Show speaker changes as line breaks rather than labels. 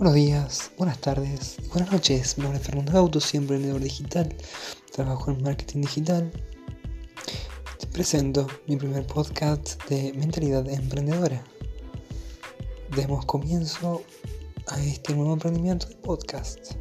Buenos días, buenas tardes buenas noches. Mi nombre es Fernando Auto, siempre emprendedor digital. Trabajo en marketing digital. Te presento mi primer podcast de mentalidad emprendedora. Demos comienzo a este nuevo emprendimiento de podcast.